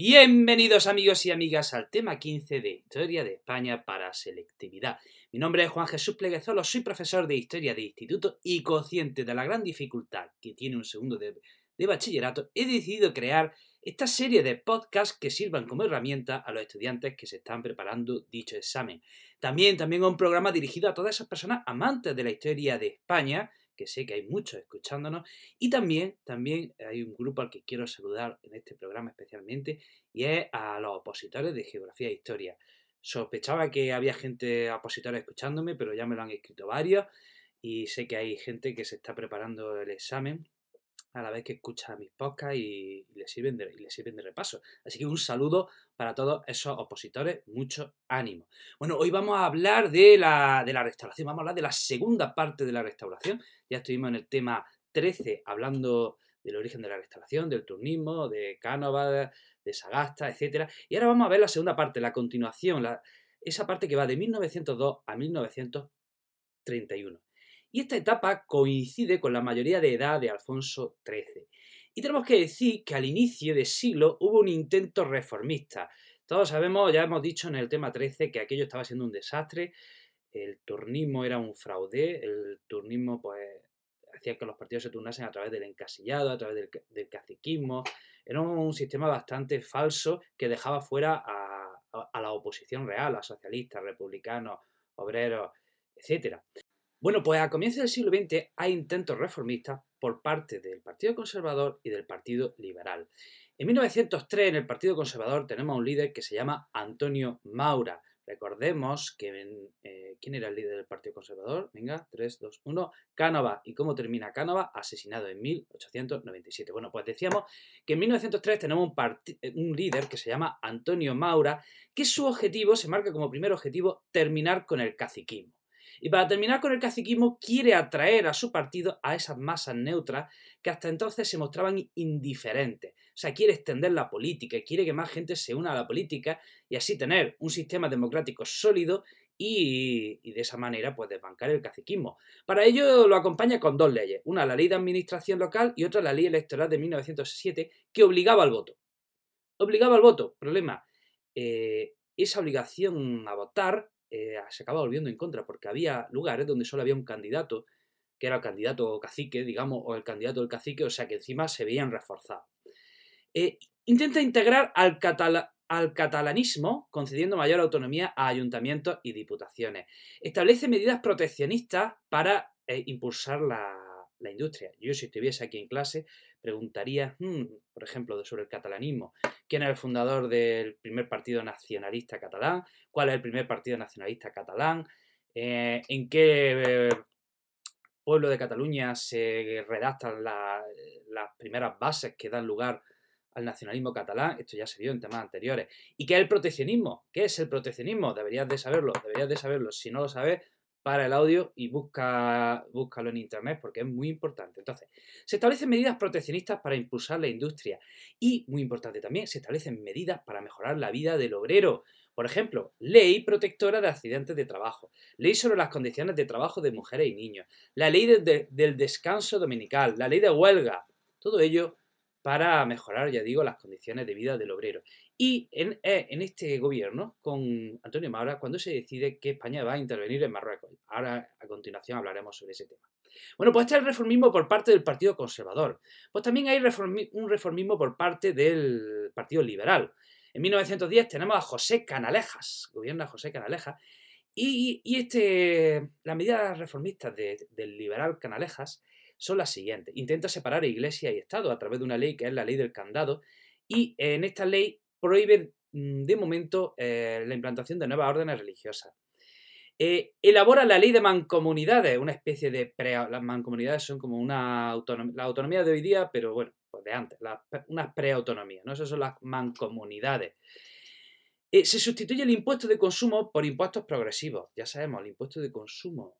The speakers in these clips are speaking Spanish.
Bienvenidos amigos y amigas al tema 15 de Historia de España para Selectividad. Mi nombre es Juan Jesús Pleguezolo, soy profesor de Historia de Instituto y consciente de la gran dificultad que tiene un segundo de, de bachillerato, he decidido crear esta serie de podcasts que sirvan como herramienta a los estudiantes que se están preparando dicho examen. También, también un programa dirigido a todas esas personas amantes de la historia de España, que sé que hay muchos escuchándonos, y también, también hay un grupo al que quiero saludar en este programa especialmente, y es a los opositores de Geografía e Historia. Sospechaba que había gente opositores escuchándome, pero ya me lo han escrito varios, y sé que hay gente que se está preparando el examen a la vez que escucha mis podcasts y, le sirven de, y sirven de repaso. Así que un saludo para todos esos opositores, mucho ánimo. Bueno, hoy vamos a hablar de la, de la restauración, vamos a hablar de la segunda parte de la restauración. Ya estuvimos en el tema 13 hablando del origen de la restauración, del turnismo, de Cánova, de Sagasta, etc. Y ahora vamos a ver la segunda parte, la continuación, esa parte que va de 1902 a 1931 y esta etapa coincide con la mayoría de edad de Alfonso XIII. Y tenemos que decir que al inicio del siglo hubo un intento reformista. Todos sabemos, ya hemos dicho en el tema 13, que aquello estaba siendo un desastre, el turnismo era un fraude, el turnismo pues hacía que los partidos se turnasen a través del encasillado, a través del, caciquismo, era un sistema bastante falso que dejaba fuera a, a la oposición real, a socialistas, republicanos, obreros, etc. Bueno, pues a comienzos del siglo XX hay intentos reformistas por parte del Partido Conservador y del Partido Liberal. En 1903 en el Partido Conservador tenemos a un líder que se llama Antonio Maura. Recordemos que eh, quién era el líder del Partido Conservador. Venga, 3, 2, 1. Cánova. ¿Y cómo termina Cánova? Asesinado en 1897. Bueno, pues decíamos que en 1903 tenemos un, un líder que se llama Antonio Maura, que su objetivo se marca como primer objetivo terminar con el caciquismo. Y para terminar con el caciquismo, quiere atraer a su partido a esas masas neutras que hasta entonces se mostraban indiferentes. O sea, quiere extender la política, quiere que más gente se una a la política y así tener un sistema democrático sólido y, de esa manera pues desbancar el caciquismo. Para ello lo acompaña con dos leyes, una la ley de administración local y otra la ley electoral de 1907 que obligaba al voto. Obligaba al voto, problema, eh, esa obligación a votar eh, se acaba volviendo en contra, porque había lugares donde solo había un candidato, que era el candidato cacique, digamos, o el candidato del cacique, o sea que encima se veían reforzados. Eh, intenta integrar al, al catalanismo, concediendo mayor autonomía a ayuntamientos y diputaciones. Establece medidas proteccionistas para eh, impulsar la, la industria. Yo si estuviese aquí en clase preguntaría, hmm, por ejemplo, sobre el catalanismo. ¿Quién es el fundador del primer partido nacionalista catalán? ¿Cuál es el primer partido nacionalista catalán? Eh, ¿En qué eh, pueblo de Cataluña se redactan las primeras bases que dan lugar al nacionalismo catalán? Esto ya se vio en temas anteriores. ¿Y qué es el proteccionismo? ¿Qué es el proteccionismo? Deberías de saberlo, deberías de saberlo. Si no lo sabes, para el audio y busca, búscalo en internet porque es muy importante. Entonces, se establecen medidas proteccionistas para impulsar la industria y, muy importante también, se establecen medidas para mejorar la vida del obrero. Por ejemplo, ley protectora de accidentes de trabajo, ley sobre las condiciones de trabajo de mujeres y niños, la ley del descanso dominical, la ley de huelga. Todo ello para mejorar, ya digo, las condiciones de vida del obrero. Y en, eh, en, este gobierno, con Antonio Maura, cuando se decide que España va a intervenir en Marruecos. Ahora, a continuación, hablaremos sobre ese tema. Bueno, pues este es el reformismo por parte del Partido Conservador. Pues también hay un reformismo por parte del Partido Liberal. En 1910 tenemos a José Canalejas, gobierna José Canalejas, y, y este, las medidas reformistas del liberal Canalejas son las siguientes. Intenta separar Iglesia y Estado a través de una ley que es la ley del candado y en esta ley prohíbe mm, de momento eh, la implantación de nuevas órdenes religiosas. Eh, elabora la ley de mancomunidades, una especie de... Pre, las mancomunidades son como una autonomía, la autonomía de hoy día, pero bueno, pues de antes, una unas preautonomías, ¿no? Esas son las mancomunidades. Eh, se sustituye el impuesto de consumo por impuestos progresivos. Ya sabemos, el impuesto de consumo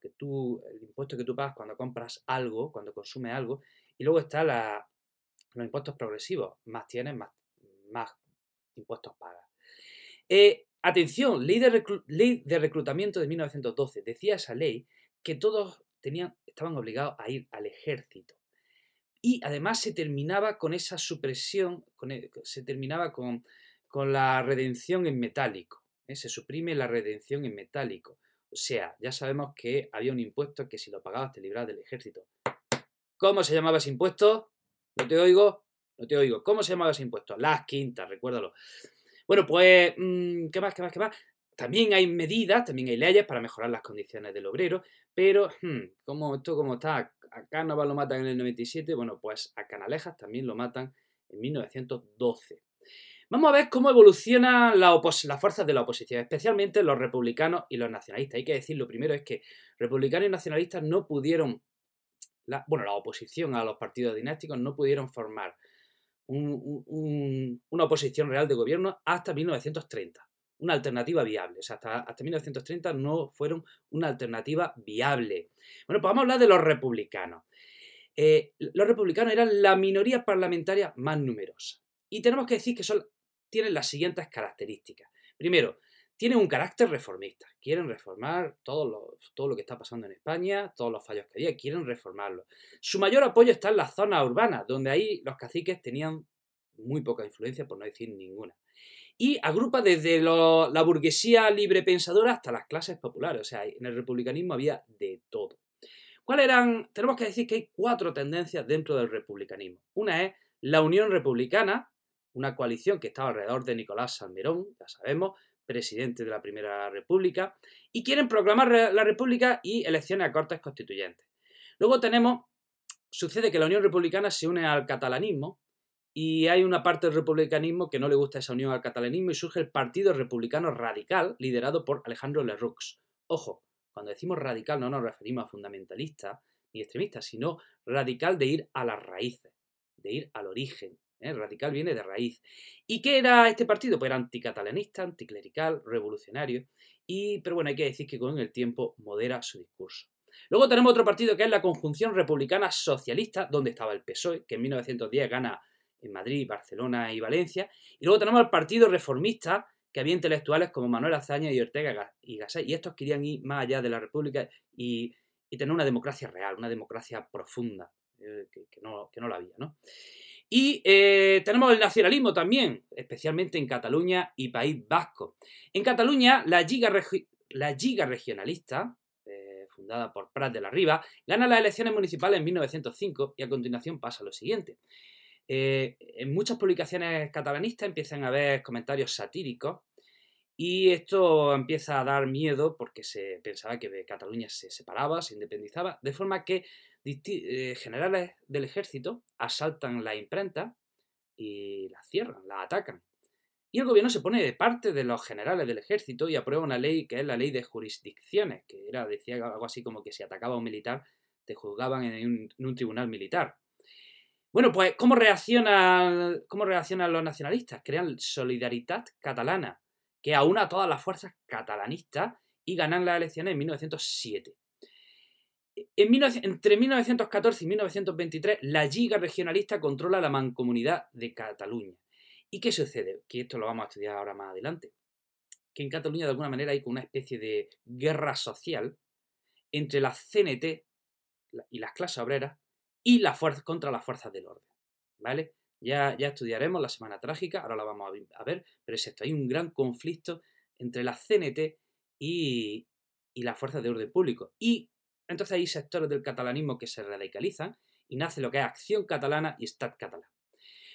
que tú, el impuesto que tú pagas cuando compras algo, cuando consumes algo, y luego está la, los impuestos progresivos. Más tienes, más, más impuestos pagas. Eh, atención, ley de, ley de reclutamiento de 1912. Decía esa ley que todos tenían, estaban obligados a ir al ejército. y además se terminaba con esa supresión, e, se terminaba con, con la redención en metálico. ¿eh? Se suprime la redención en metálico. O sea, ya sabemos que había un impuesto que si lo pagabas te librabas del ejército. ¿Cómo se llamaba ese impuesto? No te oigo, no te oigo. ¿Cómo se llamaba ese impuesto? Las quintas, recuérdalo. Bueno, pues, mm, ¿qué más, qué más, qué más? También hay medidas, también hay leyes para mejorar las condiciones del obrero, pero hmm, como esto como está, a Cánovas lo matan en el 97, bueno, pues a Canalejas también lo matan en 1912. Vamos a ver cómo evolucionan las fuerzas de la oposición, especialmente los republicanos y los nacionalistas. Hay que decir, lo primero es que republicanos y nacionalistas no pudieron, bueno, la oposición a los partidos dinásticos no pudieron formar una oposición real de gobierno hasta 1930 una alternativa viable. O sea, hasta, hasta 1930 no fueron una alternativa viable. Bueno, pues vamos a hablar de los republicanos. Eh, los republicanos eran la minoría parlamentaria más numerosa. Y tenemos que decir que son tienen las siguientes características. Primero, tienen un carácter reformista. Quieren reformar todo lo, todo lo que está pasando en España, todos los fallos que había, quieren reformarlo. Su mayor apoyo está en las zonas urbanas, donde ahí los caciques tenían muy poca influencia, por no decir ninguna. Y agrupa desde la burguesía libre pensadora hasta las clases populares. O sea, en el republicanismo había de todo. ¿Cuáles eran? Tenemos que decir que hay cuatro tendencias dentro del republicanismo. Una es la Unión Republicana, una coalición que estaba alrededor de Nicolás Salmerón, ya sabemos, presidente de la Primera República, y quieren proclamar la República y elecciones a cortes constituyentes. Luego tenemos, sucede que la Unión Republicana se une al catalanismo y hay una parte del republicanismo que no le gusta esa unión al catalanismo y surge el Partido Republicano Radical, liderado por Alejandro Lerroux. Ojo, cuando decimos radical no nos referimos a fundamentalista ni extremista, sino radical de ir a las raíces, de ir al origen, ¿eh? Radical viene de raíz. ¿Y qué era este partido? Pues era anticatalanista, anticlerical, revolucionario. Y, pero bueno, hay que decir que con el tiempo modera su discurso. Luego tenemos otro partido que es la Conjunción Republicana Socialista, donde estaba el PSOE, que en 1910 gana en Madrid, Barcelona y Valencia. Y luego tenemos el Partido Reformista, que había intelectuales como Manuel Azaña y Ortega y Gasset, y estos querían ir más allá de la República y, tener una democracia real, una democracia profunda, eh, que, no, que no la había, ¿no? Y eh, tenemos el nacionalismo también, especialmente en Cataluña y País Vasco. En Cataluña, la Giga, Regionalista, eh, fundada por Prat de la Riva, gana las elecciones municipales en 1905 y a continuación pasa lo siguiente. Eh, en muchas publicaciones catalanistas empiezan a haber comentarios satíricos y esto empieza a dar miedo porque se pensaba que Cataluña se separaba, se independizaba, de forma que eh, generales del ejército asaltan la imprenta y la cierran, la atacan. Y el gobierno se pone de parte de los generales del ejército y aprueba una ley que es la ley de jurisdicciones, que era, decía algo así como que si atacaba a un militar, te juzgaban en un, tribunal militar. Bueno, pues, ¿cómo reaccionan, ¿cómo reaccionan los nacionalistas? Crean Solidaridad Catalana, que aúna a todas las fuerzas catalanistas y ganan las elecciones en 1907 entre 1914 y 1923, la Liga Regionalista controla la mancomunidad de Cataluña. ¿Y qué sucede? Que esto lo vamos a estudiar ahora más adelante. Que en Cataluña de alguna manera hay una especie de guerra social entre la CNT y las clases obreras y la fuerza, contra las fuerzas del orden. ¿Vale? Ya, ya estudiaremos la Semana Trágica, ahora la vamos a ver, pero es esto, hay un gran conflicto entre la CNT y, y las fuerzas de orden público. Y entonces hay sectores del catalanismo que se radicalizan y nace lo que es Acción Catalana y Estat Catalán.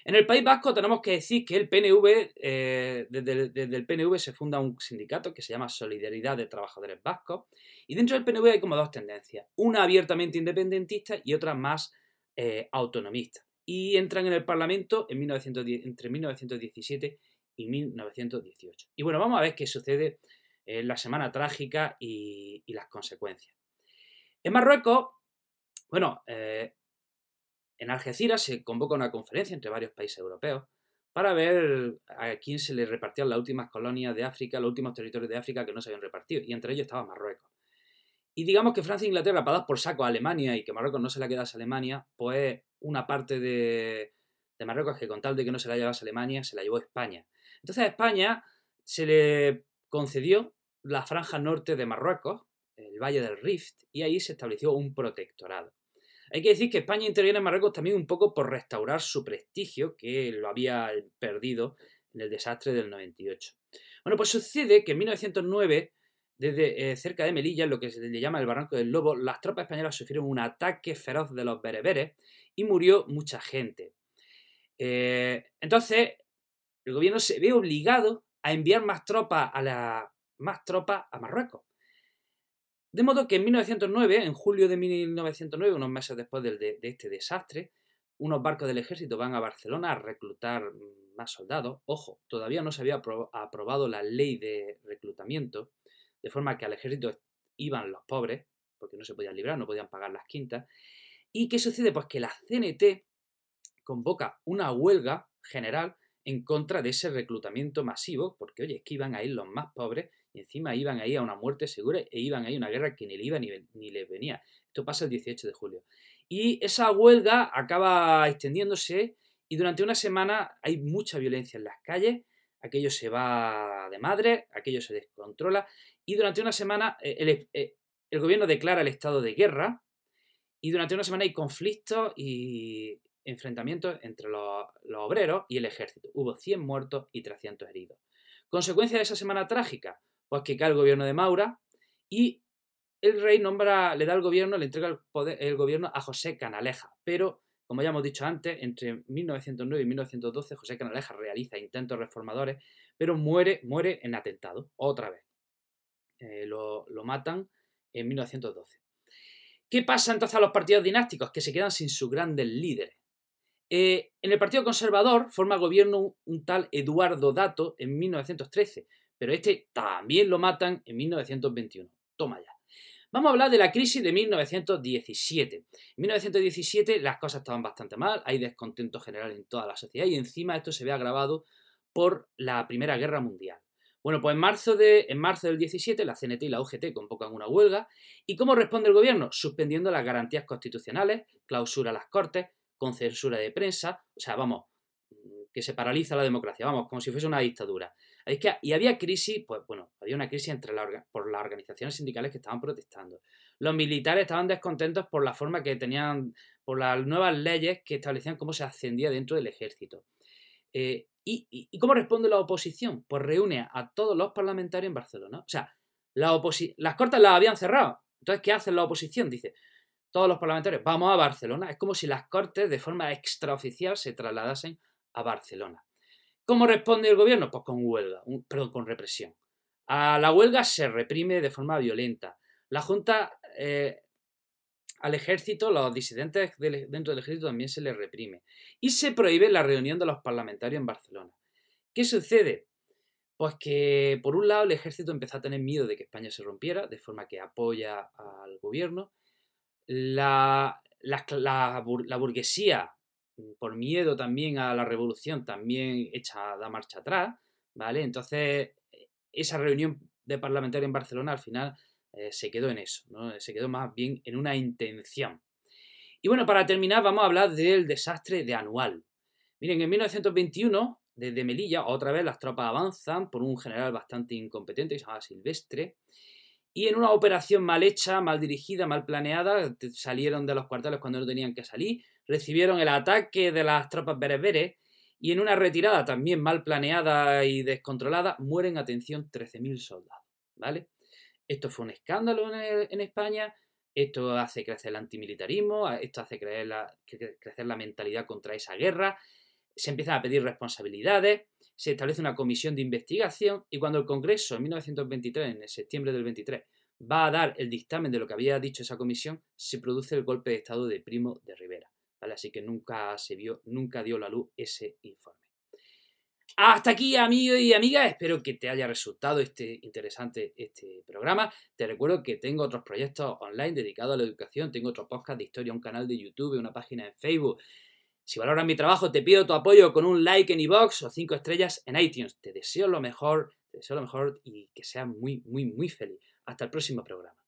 En el País Vasco tenemos que decir que el PNV, eh, desde, el PNV se funda un sindicato que se llama Solidaridad de Trabajadores Vascos y dentro del PNV hay como dos tendencias, una abiertamente independentista y otra más eh, autonomista. Y entran en el Parlamento en entre 1917 y 1918. Y bueno, vamos a ver qué sucede en la Semana Trágica y las consecuencias. En Marruecos, bueno, eh, en Algeciras se convoca una conferencia entre varios países europeos para ver a quién se le repartían las últimas colonias de África, los últimos territorios de África que no se habían repartido, y entre ellos estaba Marruecos. Y digamos que Francia e Inglaterra, para dar por saco a Alemania y que Marruecos no se la quedase a Alemania, pues una parte de, Marruecos que con tal de que no se la llevase a Alemania, se la llevó a España. Entonces a España se le concedió la franja norte de Marruecos, el Valle del Rift, y ahí se estableció un protectorado. Hay que decir que España interviene en Marruecos también un poco por restaurar su prestigio, que lo había perdido en el desastre del 98. Bueno, pues sucede que en 1909, desde eh, cerca de Melilla, lo que se le llama el Barranco del Lobo, las tropas españolas sufrieron un ataque feroz de los bereberes y murió mucha gente. Eh, entonces, el gobierno se ve obligado a enviar más tropas a la, más tropas a Marruecos. De modo que en 1909, en julio de 1909, unos meses después de, este desastre, unos barcos del ejército van a Barcelona a reclutar más soldados. Ojo, todavía no se había aprobado la ley de reclutamiento, de forma que al ejército iban los pobres, porque no se podían librar, no podían pagar las quintas. ¿Y qué sucede? Pues que la CNT convoca una huelga general en contra de ese reclutamiento masivo, porque oye, es que iban a ir los más pobres y encima iban ahí a una muerte segura e iban ahí a una guerra que ni le iba ni, ni les venía. Esto pasa el 18 de julio. Y esa huelga acaba extendiéndose y durante una semana hay mucha violencia en las calles, aquello se va de madre, aquello se descontrola y durante una semana eh, el, eh, el gobierno declara el estado de guerra y durante una semana hay conflictos y enfrentamientos entre los, los obreros y el ejército. Hubo 100 muertos y 300 heridos. Consecuencia de esa semana trágica, pues que cae el gobierno de Maura y el rey nombra, le da el gobierno, le entrega el, gobierno a José Canaleja. Pero, como ya hemos dicho antes, entre 1909 y 1912 José Canaleja realiza intentos reformadores, pero muere, muere en atentado, otra vez. Eh, lo, lo matan en 1912. ¿Qué pasa entonces a los partidos dinásticos? Que se quedan sin sus grandes líderes. Eh, en el Partido Conservador forma gobierno un tal Eduardo Dato en 1913, pero este también lo matan en 1921. Toma ya. Vamos a hablar de la crisis de 1917. En 1917 las cosas estaban bastante mal, hay descontento general en toda la sociedad y encima esto se ve agravado por la Primera Guerra Mundial. Bueno, pues en marzo, de, en marzo del 17 la CNT y la UGT convocan una huelga. ¿Y cómo responde el gobierno? Suspendiendo las garantías constitucionales, clausura las cortes, con censura de prensa, o sea, vamos, que se paraliza la democracia, vamos, como si fuese una dictadura. Y había crisis, pues bueno, había una crisis entre por las organizaciones sindicales que estaban protestando. Los militares estaban descontentos por la forma que tenían, por las nuevas leyes que establecían cómo se ascendía dentro del ejército. Eh, y, cómo responde la oposición? Pues reúne a todos los parlamentarios en Barcelona. O sea, la las cortes las habían cerrado. Entonces, ¿qué hace la oposición? Dice, todos los parlamentarios, vamos a Barcelona. Es como si las cortes de forma extraoficial se trasladasen a Barcelona. ¿Cómo responde el gobierno? Pues con huelga, perdón, con represión. A la huelga se reprime de forma violenta. La Junta, eh, al ejército, los disidentes dentro del ejército también se les reprime. Y se prohíbe la reunión de los parlamentarios en Barcelona. ¿Qué sucede? Pues que, por un lado, el ejército empezó a tener miedo de que España se rompiera, de forma que apoya al gobierno. La, burguesía por miedo también a la revolución, también echa da marcha atrás, ¿vale? Entonces, esa reunión de parlamentarios en Barcelona al final eh, se quedó en eso, ¿no? Se quedó más bien en una intención. Y bueno, para terminar vamos a hablar del desastre de Anual. Miren, en 1921, desde Melilla, otra vez las tropas avanzan por un general bastante incompetente que se llama Silvestre, y en una operación mal hecha, mal dirigida, mal planeada, salieron de los cuarteles cuando no tenían que salir, recibieron el ataque de las tropas bereberes y en una retirada también mal planeada y descontrolada mueren, atención, 13.000 soldados. ¿Vale? Esto fue un escándalo en, España, esto hace crecer el antimilitarismo, esto hace crecer la, mentalidad contra esa guerra, se empiezan a pedir responsabilidades, se establece una comisión de investigación y cuando el Congreso en 1923, en septiembre del 23, va a dar el dictamen de lo que había dicho esa comisión, se produce el golpe de Estado de Primo de Rivera. Así que nunca se vio, nunca dio la luz ese informe. Hasta aquí, amigos y amigas. Espero que te haya resultado este interesante este programa. Te recuerdo que tengo otros proyectos online dedicados a la educación. Tengo otro podcast de historia, un canal de YouTube, una página en Facebook. Si valoras mi trabajo, te pido tu apoyo con un like en iBox o cinco estrellas en iTunes. Te deseo lo mejor, te deseo lo mejor y que seas muy, muy, muy feliz. Hasta el próximo programa.